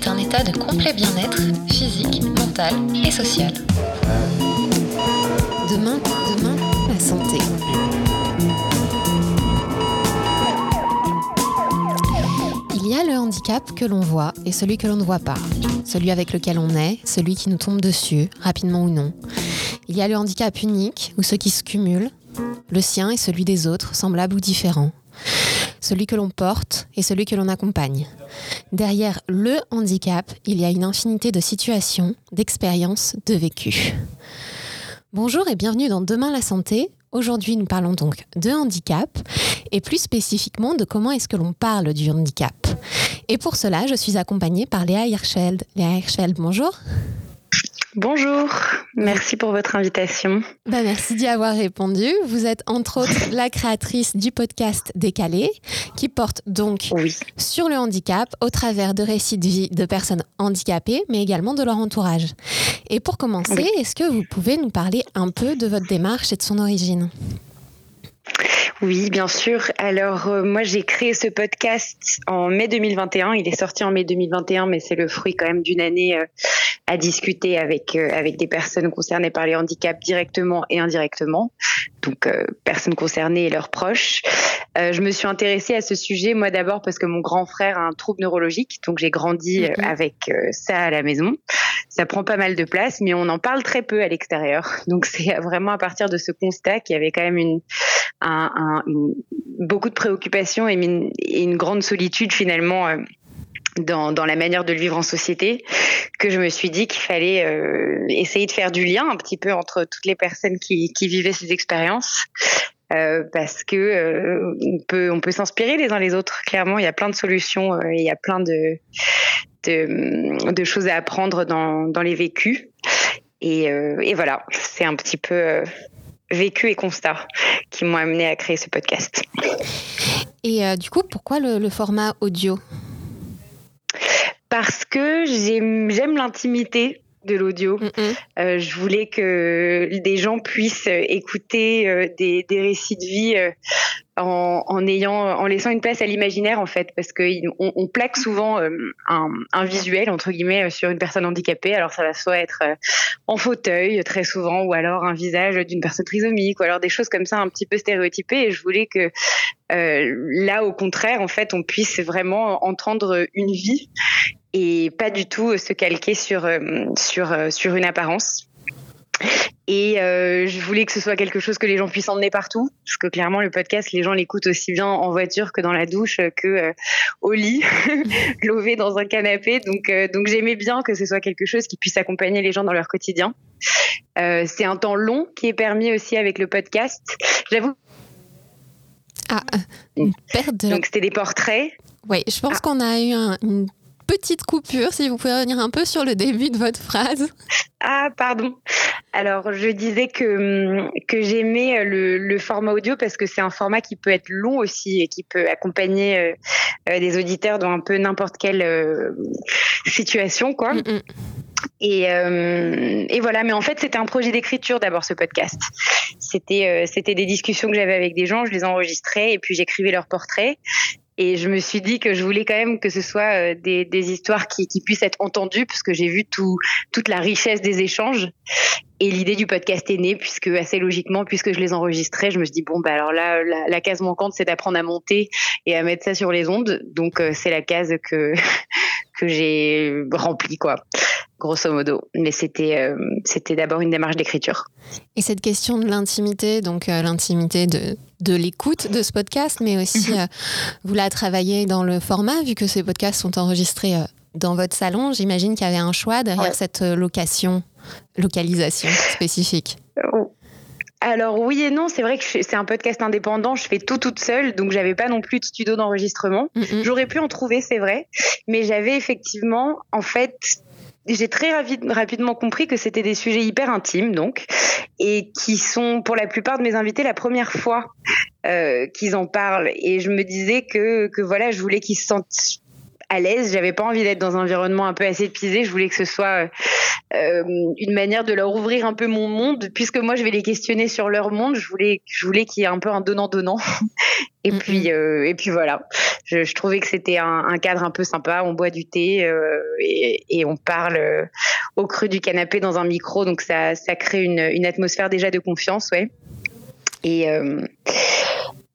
est un état de complet bien-être physique, mental et social. Demain, demain, la santé. Il y a le handicap que l'on voit et celui que l'on ne voit pas. Celui avec lequel on est, celui qui nous tombe dessus, rapidement ou non. Il y a le handicap unique ou ceux qui se cumulent, le sien et celui des autres, semblables ou différents. Celui que l'on porte et celui que l'on accompagne. Derrière le handicap, il y a une infinité de situations, d'expériences, de vécus. Bonjour et bienvenue dans Demain la santé. Aujourd'hui, nous parlons donc de handicap et plus spécifiquement de comment est-ce que l'on parle du handicap. Et pour cela, je suis accompagnée par Léa Hirschfeld. Léa Hirschfeld, bonjour. Bonjour, merci pour votre invitation. Bah, merci d'y avoir répondu. Vous êtes entre autres la créatrice du podcast Décalé, qui porte donc sur le handicap au travers de récits de vie de personnes handicapées, mais également de leur entourage. Et pour commencer, est-ce que vous pouvez nous parler un peu de votre démarche et de son origine? Oui, bien sûr. Alors euh, moi j'ai créé ce podcast en mai 2021. Il est sorti en mai 2021, mais c'est le fruit quand même d'une année euh, à discuter avec euh, avec des personnes concernées par les handicaps directement et indirectement, donc euh, personnes concernées et leurs proches. Euh, je me suis intéressée à ce sujet moi d'abord parce que mon grand frère a un trouble neurologique, donc j'ai grandi mhm. avec ça à la maison. Ça prend pas mal de place, mais on en parle très peu à l'extérieur. Donc c'est vraiment à partir de ce constat qu'il y avait quand même une, beaucoup de préoccupations et une, grande solitude finalement dans, dans, la manière de le vivre en société que je me suis dit qu'il fallait euh, essayer de faire du lien un petit peu entre toutes les personnes qui, vivaient ces expériences. Euh, parce que euh, on peut s'inspirer les uns les autres clairement il y a plein de solutions euh, il y a plein de, choses à apprendre dans, les vécus euh, et voilà c'est un petit peu vécu et constat qui m'ont amené à créer ce podcast. Et du coup pourquoi le, le format audio? Parce que j'aime l'intimité de l'audio. Euh, je voulais que des gens puissent écouter euh, des, des, récits de vie euh, en, en, ayant, en laissant une place à l'imaginaire en fait, parce que on, on plaque souvent euh, un, un, visuel entre guillemets sur une personne handicapée. Alors ça va soit être en fauteuil très souvent, ou alors un visage d'une personne trisomique, ou alors des choses comme ça un petit peu stéréotypées. Et je voulais que là, au contraire, en fait, on puisse vraiment entendre une vie et pas du tout se calquer sur euh, sur euh, sur une apparence. Et euh, je voulais que ce soit quelque chose que les gens puissent emmener partout, parce que clairement le podcast, les gens l'écoutent aussi bien en voiture que dans la douche, que euh, au lit, lové dans un canapé. Donc, euh, donc j'aimais bien que ce soit quelque chose qui puisse accompagner les gens dans leur quotidien. c'est un temps long qui est permis aussi avec le podcast. J'avoue. Ah, une perte de... Donc c'était des portraits. Oui, je pense ah. qu'on a eu un, une petite coupure, si vous pouvez revenir un peu sur le début de votre phrase. Ah, pardon. Alors, je disais que, que j'aimais le, le, format audio parce que c'est un format qui peut être long aussi et qui peut accompagner euh, euh des auditeurs dans un peu n'importe quelle euh, situation, quoi. Mm -mm. Et, euh, et, voilà, mais en fait, c'était un projet d'écriture d'abord ce podcast. C'était euh, c'était des discussions que j'avais avec des gens, je les enregistrais et puis j'écrivais leurs portraits. Et je me suis dit que je voulais quand même que ce soit euh, des, histoires qui, puissent être entendues, parce que j'ai vu tout, toute la richesse des échanges. Et l'idée du podcast est née, puisque assez logiquement, puisque je les enregistrais, je me suis dit, bon, bah alors là, la, la case manquante, c'est d'apprendre à monter et à mettre ça sur les ondes. Donc, euh, c'est la case que, que j'ai remplie, quoi grosso modo. Mais c'était euh, c'était d'abord une démarche d'écriture. Et cette question de l'intimité, donc euh, l'intimité de, de l'écoute de ce podcast, mais aussi euh, vous la travaillez dans le format, vu que ces podcasts sont enregistrés dans votre salon. J'imagine qu'il y avait un choix derrière ouais. cette location, localisation spécifique. Alors oui et non, c'est vrai que c'est un podcast indépendant, je fais tout toute seule, donc j'avais pas non plus de studio d'enregistrement. Mm -hmm. J'aurais pu en trouver, c'est vrai, mais j'avais effectivement, en fait, j'ai très rapidement compris que c'était des sujets hyper intimes, donc, et qui sont pour la plupart de mes invités la première fois euh, qu'ils en parlent. Et je me disais que, que voilà, je voulais qu'ils se sentent à l'aise. J'avais pas envie d'être dans un environnement un peu aseptisé. Je voulais que ce soit euh, une manière de leur ouvrir un peu mon monde, puisque moi je vais les questionner sur leur monde. Je voulais, je voulais qu'il y ait un peu un donnant donnant. et puis et puis voilà. Je, trouvais que c'était un, cadre un peu sympa. On boit du thé et, et, on parle au creux du canapé dans un micro, donc ça ça crée une, une atmosphère déjà de confiance, ouais. Et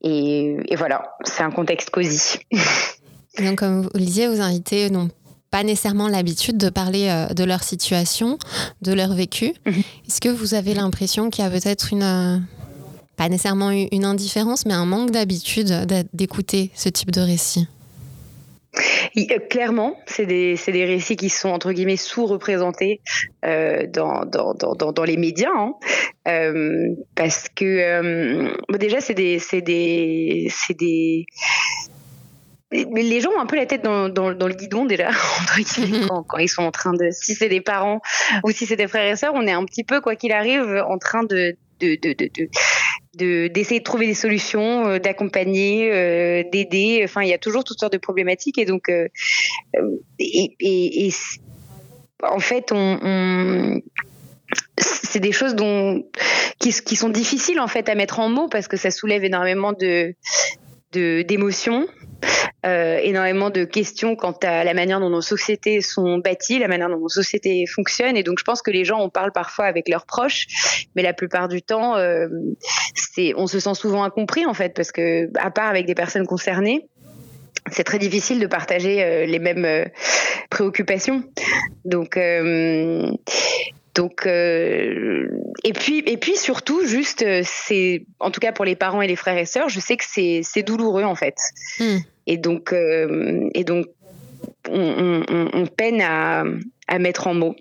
et, voilà, c'est un contexte cosy. Donc, comme vous le disiez, vos invités n'ont pas nécessairement l'habitude de parler euh, de leur situation, de leur vécu. Mhm. Est-ce que vous avez l'impression qu'il y a peut-être une, euh, pas nécessairement une indifférence, mais un manque d'habitude d'écouter ce type de récit? Euh, Clairement, c'est des, des, récits qui sont entre guillemets sous-représentés euh, dans, dans, dans, dans, les médias, hein. euh, parce que euh, déjà c'est des, des, des les gens ont un peu la tête dans, dans, dans le guidon déjà quand, quand, ils sont en train de si c'est des parents ou si c'est des frères et sœurs on est un petit peu quoi qu'il arrive en train de de, de, de, d'essayer de, trouver des solutions, euh, d'accompagner, euh, d'aider. Enfin, il y a toujours toutes sortes de problématiques et donc euh, et, et, et, en fait, on, on c'est des choses dont qui, qui, sont difficiles en fait à mettre en mots parce que ça soulève énormément de d'émotions euh, énormément de questions quant à la manière dont nos sociétés sont bâties, la manière dont nos sociétés fonctionnent. Et donc, je pense que les gens, on parle parfois avec leurs proches, mais la plupart du temps, euh, on se sent souvent incompris en fait, parce que à part avec des personnes concernées, c'est très difficile de partager euh, les mêmes euh, préoccupations. Donc, donc, euh, et puis, et puis surtout, juste, c'est, en tout cas pour les parents et les frères et sœurs, je sais que c'est, c'est douloureux en fait. Hmm. Et donc, euh, et donc on, on, on peine à, à, mettre en mots.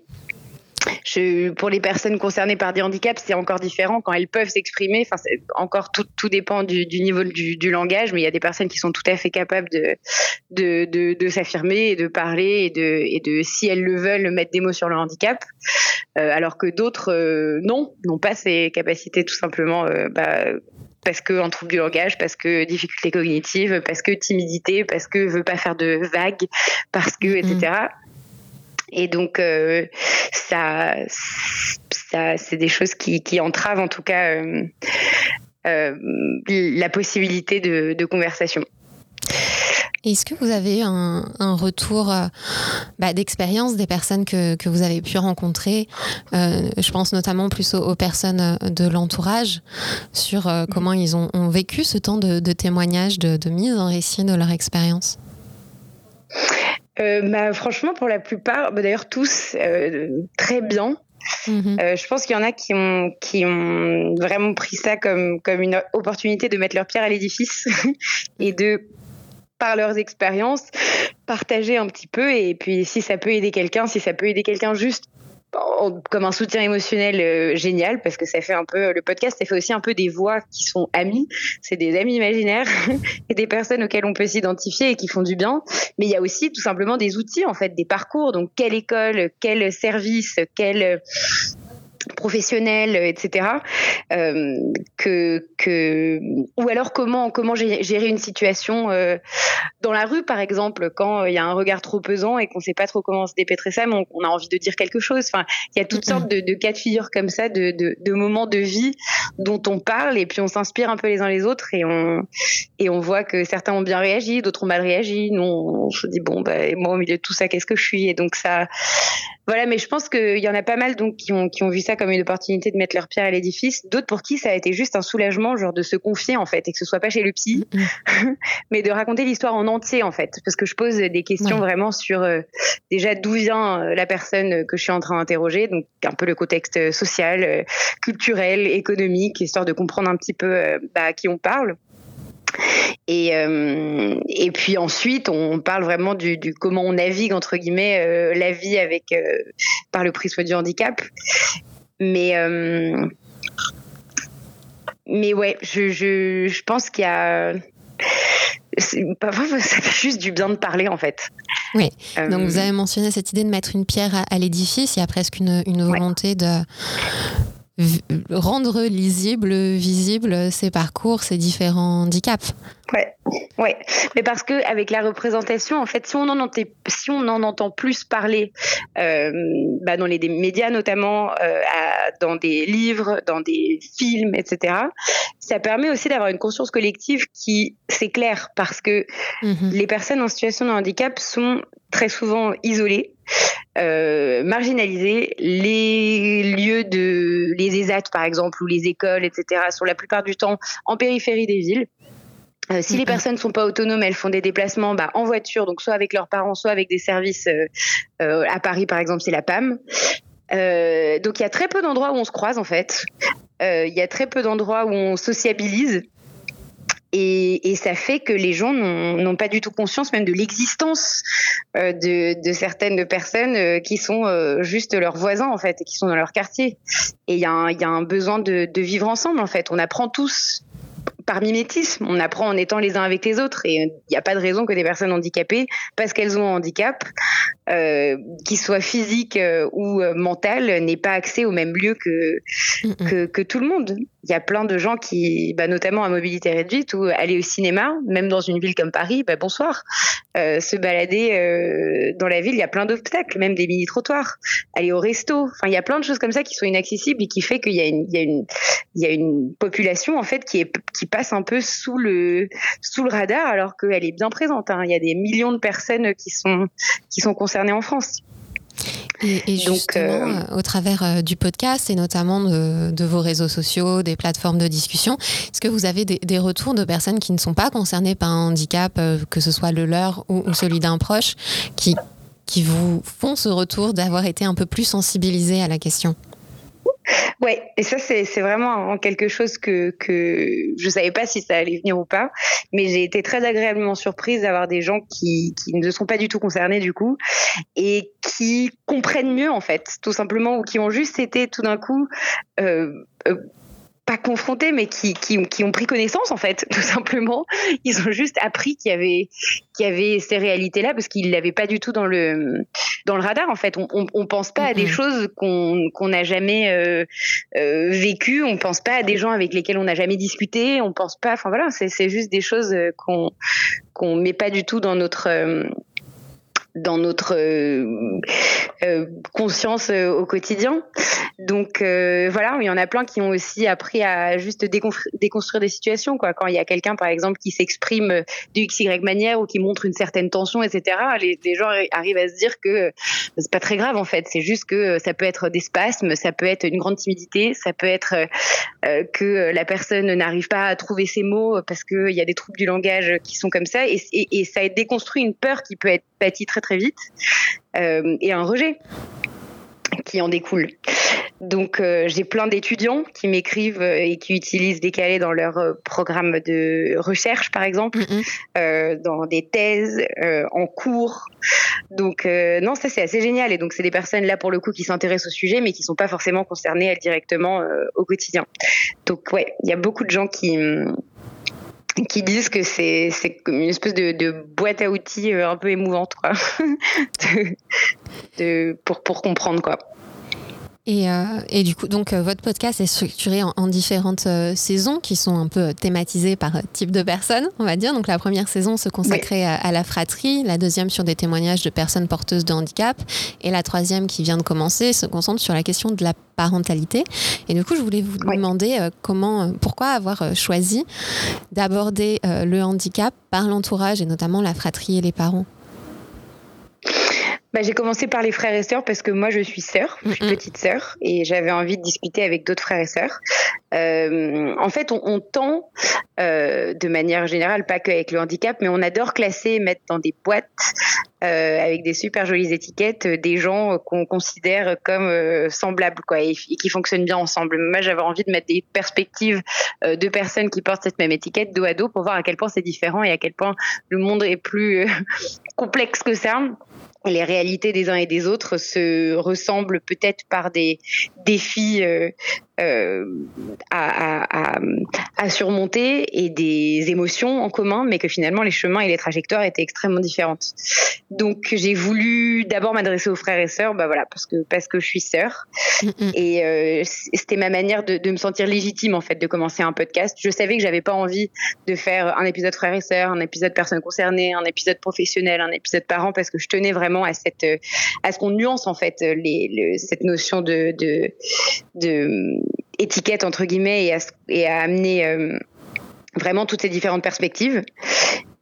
Pour les personnes concernées par des handicaps, c'est encore différent quand elles peuvent s'exprimer. Enfin, encore tout, dépend du, niveau du, langage, mais il y a des personnes qui sont tout à fait capables de, s'affirmer et de parler et de, si elles le veulent, mettre des mots sur le handicap. Euh, alors que d'autres, euh, non, n'ont pas ces capacités tout simplement. Euh, bah, parce que trouble du langage, parce que difficulté cognitive, parce que timidité, parce que veut pas faire de vagues, parce que etc. Et donc euh, ça, ça c'est des choses qui, qui, entravent en tout cas euh, euh, la possibilité de, de conversation. Est-ce que vous avez un, un retour bah, d'expérience des personnes que, que, vous avez pu rencontrer euh, Je pense notamment plus aux, personnes de l'entourage sur euh, comment ils ont, ont, vécu ce temps de, de témoignage, de, de, mise en récit de leur expérience? Bah, franchement, pour la plupart, bah, d'ailleurs tous, très bien. Mmh. Euh, je pense qu'il y en a qui ont, qui ont vraiment pris ça comme, comme une opportunité de mettre leur pierre à l'édifice et de par leurs expériences, partager un petit peu et puis si ça peut aider quelqu'un, si ça peut aider quelqu'un juste comme un soutien émotionnel euh, génial parce que ça fait un peu le podcast ça fait aussi un peu des voix qui sont amis c'est des amis imaginaires et des personnes auxquelles on peut s'identifier et qui font du bien. Mais il y a aussi tout simplement des outils en fait des parcours. Donc quelle école quel service quel professionnels, etc. Euh, que, que, ou alors comment comment gérer une situation euh, dans la rue, par exemple, quand il y a un regard trop pesant et qu'on ne sait pas trop comment se dépêtrer ça, mais on, a envie de dire quelque chose. Enfin, il y a toutes sortes de, de, cas de figure comme ça, de, de, de, moments de vie dont on parle et puis on s'inspire un peu les uns les autres et on et on voit que certains ont bien réagi, d'autres ont mal réagi. Nous, on, se dit bon, bah, moi au milieu de tout ça, qu'est-ce que je suis? Et donc ça, voilà. Mais je pense qu'il y en a pas mal donc qui ont qui ont vu ça comme une opportunité de mettre leur pierre à l'édifice, d'autres pour qui ça a été juste un soulagement, genre de se confier en fait, et que ce soit pas chez le psy, mm-hmm. mais de raconter l'histoire en entier en fait, parce que je pose des questions vraiment sur euh, déjà d'où vient euh, la personne que je suis en train d'interroger, donc un peu le contexte social, euh, culturel, économique, histoire de comprendre un petit peu bah, à qui on parle. Et, euh, et puis ensuite, on parle vraiment du, du comment on navigue entre guillemets euh, la vie avec euh, par le prisme du handicap. Mais mais ouais, je, je, je pense qu'il y a parfois ça fait juste du bien de parler en fait. Oui. Donc vous avez mentionné cette idée de mettre une pierre à, à l'édifice. Il y a presque une, une volonté de rendre lisible, visible ces parcours, ces différents handicaps. Ouais, ouais. Mais parce que avec la représentation, en fait, si on en entend, si on en entend plus parler, euh, bah dans les médias notamment, euh, à, dans des livres, dans des films, etc., ça permet aussi d'avoir une conscience collective qui s'éclaire parce que mhm. les personnes en situation de handicap sont très souvent isolées, euh, marginalisées. Les lieux de, les ESAT par exemple, ou les écoles, etc., sont la plupart du temps en périphérie des villes. Euh, si les personnes sont pas autonomes, elles font des déplacements bah, en voiture, donc soit avec leurs parents, soit avec des services. Euh, euh, à Paris, par exemple, c'est la PAM. donc il y a très peu d'endroits où on se croise en fait. Il y a très peu d'endroits où on sociabilise. Et, ça fait que les gens n'ont pas du tout conscience même de l'existence de, de, certaines personnes qui sont juste leurs voisins en fait et qui sont dans leur quartier. Et il y, a un besoin de, vivre ensemble en fait. On apprend tous par mimétisme. On apprend en étant les uns avec les autres. Et il n'y a pas de raison que des personnes handicapées, parce qu'elles ont un handicap, euh, qu'il soit physique euh, ou euh, mental, n'aient pas accès au même lieu que, que, que, tout le monde. Il y a plein de gens qui, bah, notamment à mobilité réduite, ou aller au cinéma, même dans une ville comme Paris, bah, bonsoir. Euh, se balader dans la ville, il y a plein d'obstacles, même des mini-trottoirs. Aller au resto, enfin, il y a plein de choses comme ça qui sont inaccessibles et qui fait qu'il y a une, il y a une, il y a une population en fait qui est qui passe un peu sous le sous le radar alors qu'elle est bien présente. Hein. Il y a des millions de personnes qui sont qui sont concernées en France. Et, justement, Donc, euh, au travers euh, du podcast et notamment de, de, vos réseaux sociaux, des plateformes de discussion, est-ce que vous avez des, des, retours de personnes qui ne sont pas concernées par un handicap, euh, que ce soit le leur ou, ou celui d'un proche, qui, qui vous font ce retour d'avoir été un peu plus sensibilisés à la question? Ouais, et ça c'est vraiment quelque chose que que je savais pas si ça allait venir ou pas, mais j'ai été très agréablement surprise d'avoir des gens qui ne sont pas du tout concernés du coup et qui comprennent mieux en fait, tout simplement ou qui ont juste été tout d'un coup euh, euh, pas confrontés, mais qui, qui, qui, ont pris connaissance en fait, tout simplement. Ils ont juste appris qu'il y avait qu'il y avait ces réalités-là parce qu'ils l'avaient pas du tout dans le dans le radar en fait. On, on, on pense pas à des choses qu'on qu'on n'a jamais euh, euh, vécues. On pense pas à des gens avec lesquels on n'a jamais discuté. On pense pas. Enfin voilà, c'est c'est juste des choses euh, qu'on qu'on met pas du tout dans notre euh, dans notre euh, euh, conscience euh, au quotidien. Donc voilà, il y en a plein qui ont aussi appris à juste déconstruire des situations. Quoi. Quand il y a quelqu'un, par exemple, qui s'exprime de x y manière ou qui montre une certaine tension, etc., les, gens arrivent à se dire que c'est pas très grave en fait. C'est juste que ça peut être des spasmes, ça peut être une grande timidité, ça peut être que la personne n'arrive pas à trouver ses mots parce qu'il y a des troubles du langage qui sont comme ça. Et ça déconstruit une peur qui peut être bâtie très très vite euh, et un rejet qui en découle. Donc euh, j'ai plein d'étudiants qui m'écrivent euh, et qui utilisent Décalé dans leur programme de recherche, par exemple, mm-hmm. dans des thèses, en cours. Donc non, ça c'est assez génial. Et donc c'est des personnes là pour le coup qui s'intéressent au sujet, mais qui sont pas forcément concernées directement au quotidien. Donc ouais, il y a beaucoup de gens qui qui disent que c'est une espèce de, de, boîte à outils euh, un peu émouvante quoi de, de, pour, pour comprendre quoi. Et, euh, et, du coup, donc euh, votre podcast est structuré en, en différentes euh, saisons qui sont un peu thématisées par type de personnes, on va dire. Donc la première saison se consacrait oui. à, à, la fratrie, la deuxième sur des témoignages de personnes porteuses de handicap, et la troisième qui vient de commencer se concentre sur la question de la parentalité. Et du coup, je voulais vous oui. demander comment, pourquoi avoir choisi d'aborder le handicap par l'entourage et notamment la fratrie et les parents? Bah, j'ai commencé par les frères et sœurs parce que moi je suis sœur, je suis petite sœur et j'avais envie de discuter avec d'autres frères et sœurs. Euh, en fait, on, on tend, euh, de manière générale, pas qu'avec le handicap, mais on adore classer et mettre dans des boîtes euh, avec des super jolies étiquettes des gens qu'on considère comme semblables quoi et, et, qui fonctionnent bien ensemble. Moi, j'avais envie de mettre des perspectives de personnes qui portent cette même étiquette dos à dos pour voir à quel point c'est différent et à quel point le monde est plus complexe que ça les réalités des uns et des autres se ressemblent peut-être par des défis euh, euh, à, à, surmonter et des émotions en commun, mais que finalement les chemins et les trajectoires étaient extrêmement différentes. Donc j'ai voulu d'abord m'adresser aux frères et sœurs, bah voilà, parce que parce que je suis sœur, et euh, c'était ma manière de, de, me sentir légitime en fait de commencer un podcast. Je savais que j'avais pas envie de faire un épisode frères et sœurs, un épisode personnes concernées, un épisode professionnel, un épisode parent, parce que je tenais vraiment à cette à ce qu'on nuance en fait les, cette notion de, de, de étiquette entre guillemets et à, et à amener euh, vraiment toutes ces différentes perspectives.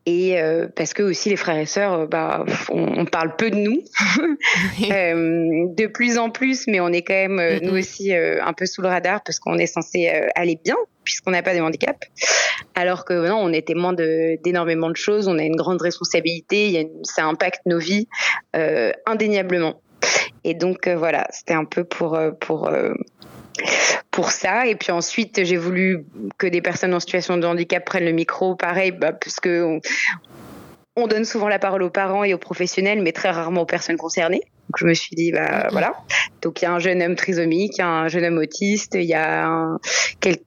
Et euh, parce que aussi les frères et sœurs, euh, bah, on, parle peu de nous, de plus en plus, mais on est quand même nous aussi un peu sous le radar parce qu'on est censé aller bien puisqu'on n'a pas de handicap, alors que non, on est témoin d'énormément de, choses, on a une grande responsabilité, ça impacte nos vies indéniablement. Et donc voilà, c'était un peu pour pour pour ça. Et puis ensuite, j'ai voulu que des personnes en situation de handicap prennent le micro, pareil, bah, parce que on, donne souvent la parole aux parents et aux professionnels, mais très rarement aux personnes concernées. Donc je me suis dit, bah voilà. Donc il y a un jeune homme trisomique, un jeune homme autiste, il y a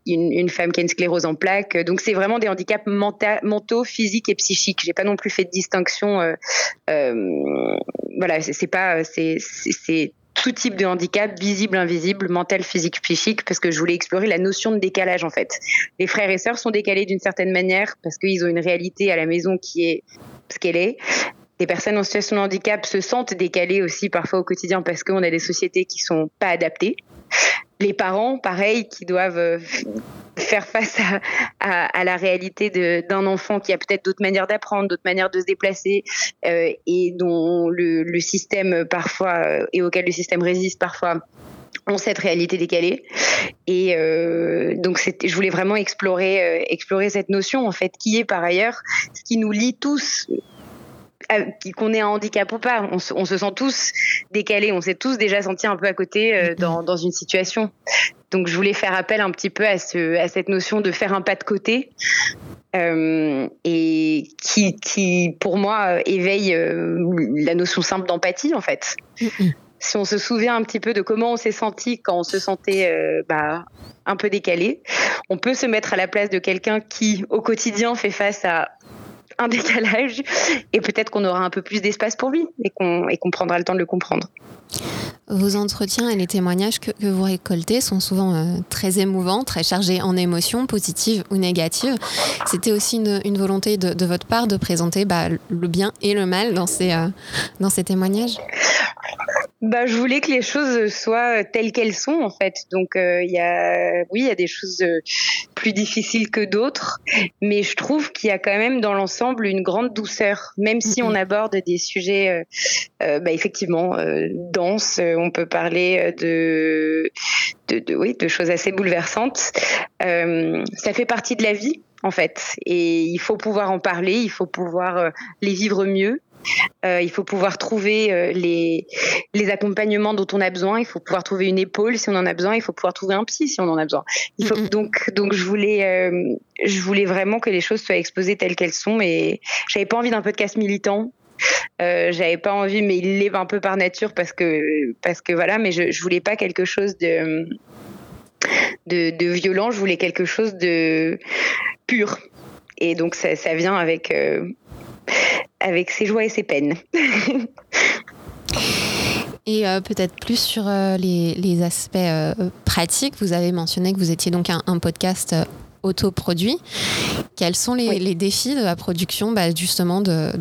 une, femme qui a une sclérose en plaques. Donc c'est vraiment des handicaps mentaux, physiques et psychiques. J'ai pas non plus fait de distinction. Euh, euh, voilà, c'est pas, c'est tout type de handicap, visible, invisible, mental, physique, psychique, parce que je voulais explorer la notion de décalage en fait. Les frères et sœurs sont décalés d'une certaine manière parce qu'ils ont une réalité à la maison qui est ce qu'elle est. Les personnes en situation de handicap se sentent décalées aussi parfois au quotidien parce qu'on a des sociétés qui sont pas adaptées les parents, pareil, qui doivent euh, faire face à, la réalité d'un enfant qui a peut-être d'autres manières d'apprendre, d'autres manières de se déplacer, euh, et dont le, système parfois, euh, et auquel le système résiste parfois, ont cette réalité décalée. Et donc, je voulais vraiment explorer, explorer cette notion, en fait, qui est par ailleurs ce qui nous lie tous qu'on ait un handicap ou pas, on se, sent tous décalés, on s'est tous déjà senti un peu à côté euh, mm-hmm. dans, une situation. Donc je voulais faire appel un petit peu à, ce, à cette notion de faire un pas de côté euh, et qui, qui, pour moi, éveille euh, la notion simple d'empathie en fait. Mm-hmm. Si on se souvient un petit peu de comment on s'est senti quand on se sentait bah, un peu décalé, on peut se mettre à la place de quelqu'un qui, au quotidien, fait face à un décalage et peut-être qu'on aura un peu plus d'espace pour lui et qu'on prendra le temps de le comprendre. Vos entretiens et les témoignages que, vous récoltez sont souvent euh, très émouvants, très chargés en émotions, positives ou négatives. C'était aussi une, volonté de, votre part de présenter bah, le bien et le mal dans ces, euh, dans ces témoignages bah, je voulais que les choses soient telles qu'elles sont en fait. Donc euh, y a, oui, il y a des choses euh, plus difficiles que d'autres, mais je trouve qu'il y a quand même dans l'ensemble une grande douceur, même si on aborde des sujets, euh, bah, effectivement, denses. On peut parler de, de, de, oui, de choses assez bouleversantes. ça fait partie de la vie en fait. Et il faut pouvoir en parler, il faut pouvoir les vivre mieux. Euh, il faut pouvoir trouver euh, les, les accompagnements dont on a besoin. Il faut pouvoir trouver une épaule si on en a besoin. Il faut pouvoir trouver un psy si on en a besoin. Il faut, donc, donc je voulais, euh, je voulais vraiment que les choses soient exposées telles qu'elles sont. Et j'avais pas envie d'un podcast militant. Euh, j'avais pas envie, mais il l'est un peu par nature parce que parce que voilà. Mais je, je voulais pas quelque chose de de, de violent. Je voulais quelque chose de pur. Et donc ça, ça vient avec avec ses joies et ses peines. Et euh, peut-être plus sur euh, les, aspects euh, pratiques. Vous avez mentionné que vous étiez donc un, podcast autoproduit. Quels sont les, défis de la production, bah, justement, de,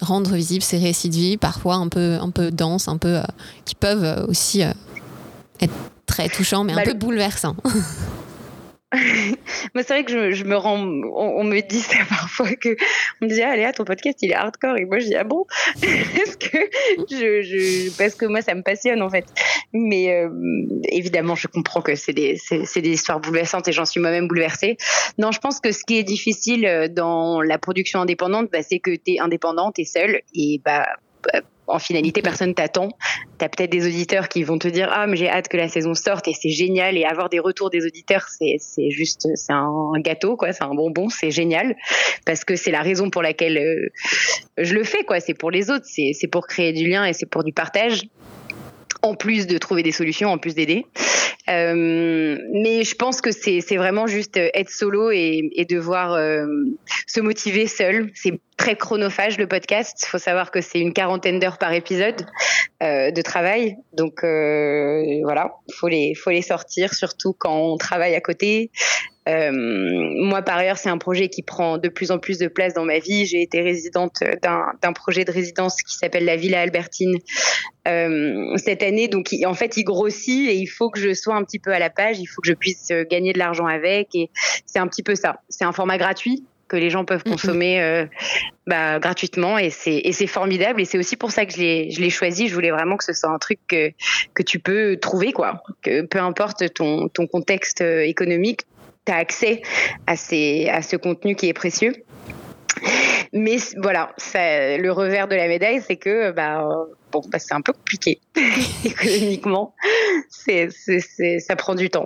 rendre visibles ces récits de vie, parfois un peu, un peu denses, un peu, qui peuvent aussi être très touchants, mais un peu bouleversants Moi, c'est vrai que je, me rends, on, me dit ça parfois que on me dit ah Léa, ton podcast il est hardcore et moi je dis ah bon? Parce que je, parce que moi ça me passionne en fait. Mais euh, évidemment, je comprends que c'est des c'est des histoires bouleversantes et j'en suis moi-même bouleversée. Non, je pense que ce qui est difficile euh, dans la production indépendante, bah, c'est que tu es indépendante, tu es seule et bah en finalité, personne t'attend. T'as peut-être des auditeurs qui vont te dire ah mais j'ai hâte que la saison sorte et c'est génial. Et avoir des retours des auditeurs c'est c'est juste c'est un gâteau quoi, c'est un bonbon, c'est génial. Parce que c'est la raison pour laquelle euh, je le fais quoi. C'est pour les autres, c'est c'est pour créer du lien et c'est pour du partage en plus de trouver des solutions, en plus d'aider. mais je pense que c'est vraiment juste être solo et, devoir se motiver seul. C'est très chronophage le podcast. Il faut savoir que c'est une quarantaine d'heures par épisode euh, de travail. Donc euh, voilà, les faut les sortir surtout quand on travaille à côté. Euh, moi, par ailleurs, c'est un projet qui prend de plus en plus de place dans ma vie. J'ai été résidente d'un projet de résidence qui s'appelle la Villa Albertine euh, cette année. Donc, en fait, il grossit et il faut que je sois un petit peu à la page. Il faut que je puisse gagner de l'argent avec. Et c'est un petit peu ça. C'est un format gratuit que les gens peuvent mhm. consommer euh, bah, gratuitement et c'est formidable et c'est aussi pour ça que je l'ai choisi je voulais vraiment que ce soit un truc que que tu peux trouver quoi que peu importe ton ton contexte euh, économique tu as accès à ces à ce contenu qui est précieux mais voilà, ça, le revers de la médaille, c'est que bah, bon, bah, c'est un peu compliqué économiquement. C'est, c'est, ça prend du temps,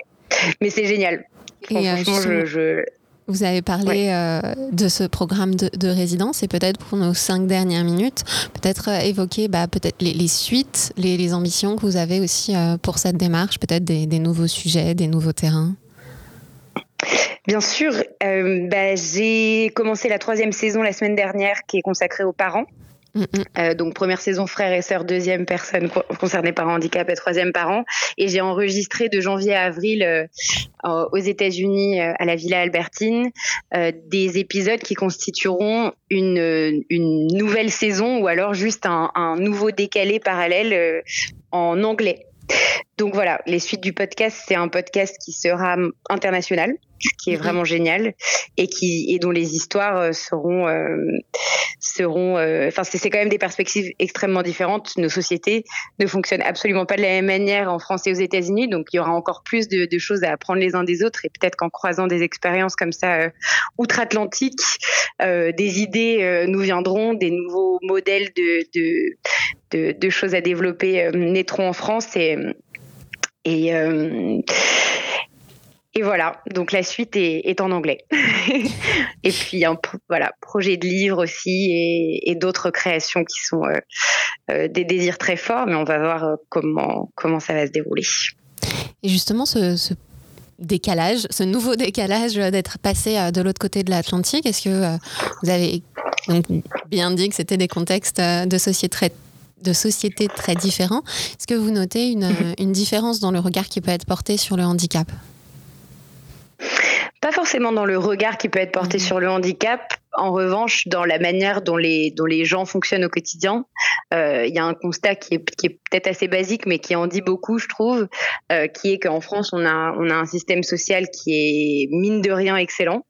mais c'est génial. Euh, franchement, je, je, vous avez parlé euh, de ce programme de, résidence et peut-être pour nos cinq dernières minutes, peut-être euh, évoquer bah, peut-être les, suites, les, ambitions que vous avez aussi euh, pour cette démarche, peut-être des, nouveaux sujets, des nouveaux terrains. Bien sûr, bah, j'ai commencé la troisième saison la semaine dernière qui est consacrée aux parents. Mm, mm. Euh, donc première saison frère et sœur, deuxième personne concernée par handicap et troisième parent. Et j'ai enregistré de janvier à avril euh, aux États-Unis euh, à la Villa Albertine des épisodes qui constitueront une, une nouvelle saison ou alors juste un, un nouveau décalé parallèle en anglais. Donc voilà, les suites du podcast, c'est un podcast qui sera international, qui est mhm. vraiment génial et qui et dont les histoires euh, seront euh, seront euh, enfin c'est quand même des perspectives extrêmement différentes nos sociétés ne fonctionnent absolument pas de la même manière en France et aux États-Unis donc il y aura encore plus de, de choses à apprendre les uns des autres et peut-être qu'en croisant des expériences comme ça outre-Atlantique des idées nous viendront des nouveaux modèles de de, de, de choses à développer naîtront en France et et, euh, et voilà, donc la suite est, en anglais. et puis un voilà, projet de livre aussi et, d'autres créations qui sont euh, euh, des désirs très forts, mais on va voir comment, comment ça va se dérouler. Et justement, ce, décalage, ce nouveau décalage d'être passé de l'autre côté de l'Atlantique, est-ce que vous avez bien dit que c'était des contextes de société très de sociétés très différents. Est-ce que vous notez mhm. une, différence dans le regard qui peut être porté sur le handicap? Pas forcément dans le regard qui peut être porté mhm. sur le handicap. En revanche, dans la manière dont les, dont les gens fonctionnent au quotidien, euh, il y a un constat qui est, qui est peut-être assez basique, mais qui en dit beaucoup, je trouve, euh, qui est qu'en France, on a, on a un système social qui est mine de rien excellent.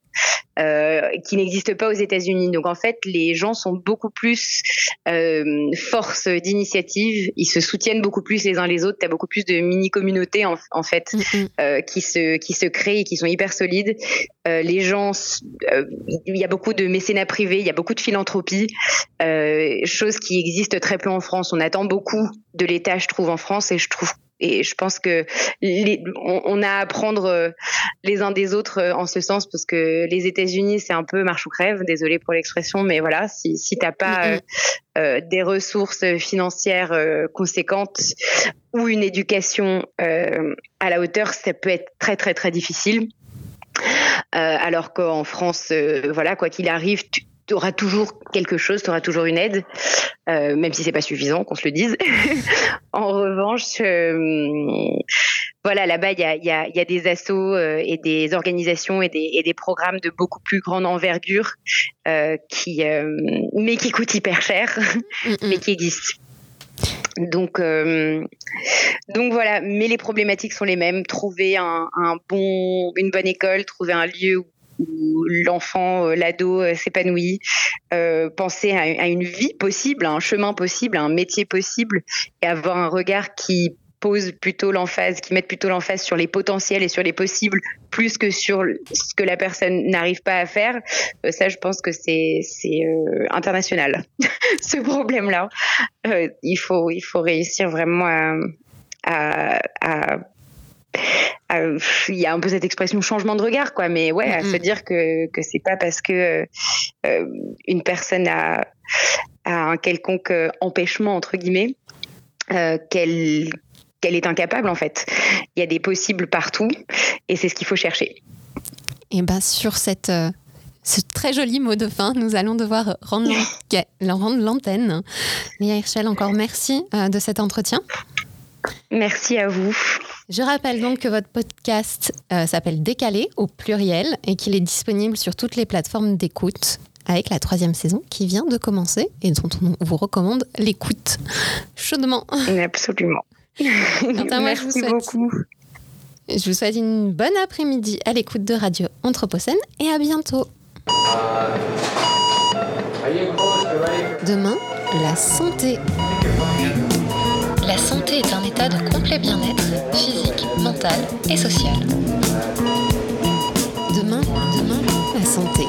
Euh, qui n'existe pas aux États-Unis. Donc en fait, les gens sont beaucoup plus euh, force d'initiative. Ils se soutiennent beaucoup plus les uns les autres. T'as beaucoup plus de mini communautés en, en fait mm, mm. euh, qui se qui se créent et qui sont hyper solides. Euh, les gens, il y a beaucoup de mécénat privé, il y a beaucoup de philanthropie, chose qui existe très peu en France. On attend beaucoup de l'État, je trouve, en France, et je trouve et je pense que on, a à apprendre euh, les uns des autres euh, en ce sens parce que les États-Unis c'est un peu marche ou crève. Désolée pour l'expression, mais voilà, si si t'as pas euh, des ressources financières conséquentes ou une éducation à la hauteur, ça peut être très très très difficile. alors qu'en France, voilà, quoi qu'il arrive, tu, tu auras toujours quelque chose, tu auras toujours une aide, euh, même si c'est pas suffisant, qu'on se le dise. en revanche, euh, voilà, là-bas, il y a, y, a, y a, des assos euh, et des organisations et des, et des, programmes de beaucoup plus grande envergure, qui, mais qui coûtent hyper cher, mais qui existent. Donc, donc voilà, mais les problématiques sont les mêmes. Trouver un, un bon, une bonne école, trouver un lieu où où l'enfant, euh, l'ado euh, s'épanouit, euh, penser à, une vie possible, à un chemin possible, à un métier possible, et avoir un regard qui pose plutôt l'emphase, qui met plutôt l'emphase sur les potentiels et sur les possibles, plus que sur ce que la personne n'arrive pas à faire. ça, je pense que c'est international. ce problème-là, il faut réussir vraiment à, il y a un peu cette expression changement de regard, quoi. Mais ouais, à se dire que que c'est pas parce que euh, une personne a, a un quelconque empêchement entre guillemets euh, qu'elle qu'elle est incapable en fait. Il y a des possibles partout et c'est ce qu'il faut chercher. Et bien sur cette, euh, ce très joli mot de fin, nous allons devoir rendre l'antenne. Léa Hirschel, encore merci euh, de cet entretien. Merci à vous. Je rappelle donc que votre podcast euh, s'appelle Décalé au pluriel et qu'il est disponible sur toutes les plateformes d'écoute avec la troisième saison qui vient de commencer et dont on vous recommande l'écoute chaudement. Absolument. Merci beaucoup. Je vous souhaite une bonne après-midi à l'écoute de Radio Anthropocène et à bientôt. Demain, la santé. La santé est un état de complet bien-être physique, mental et social. Demain, demain, la santé.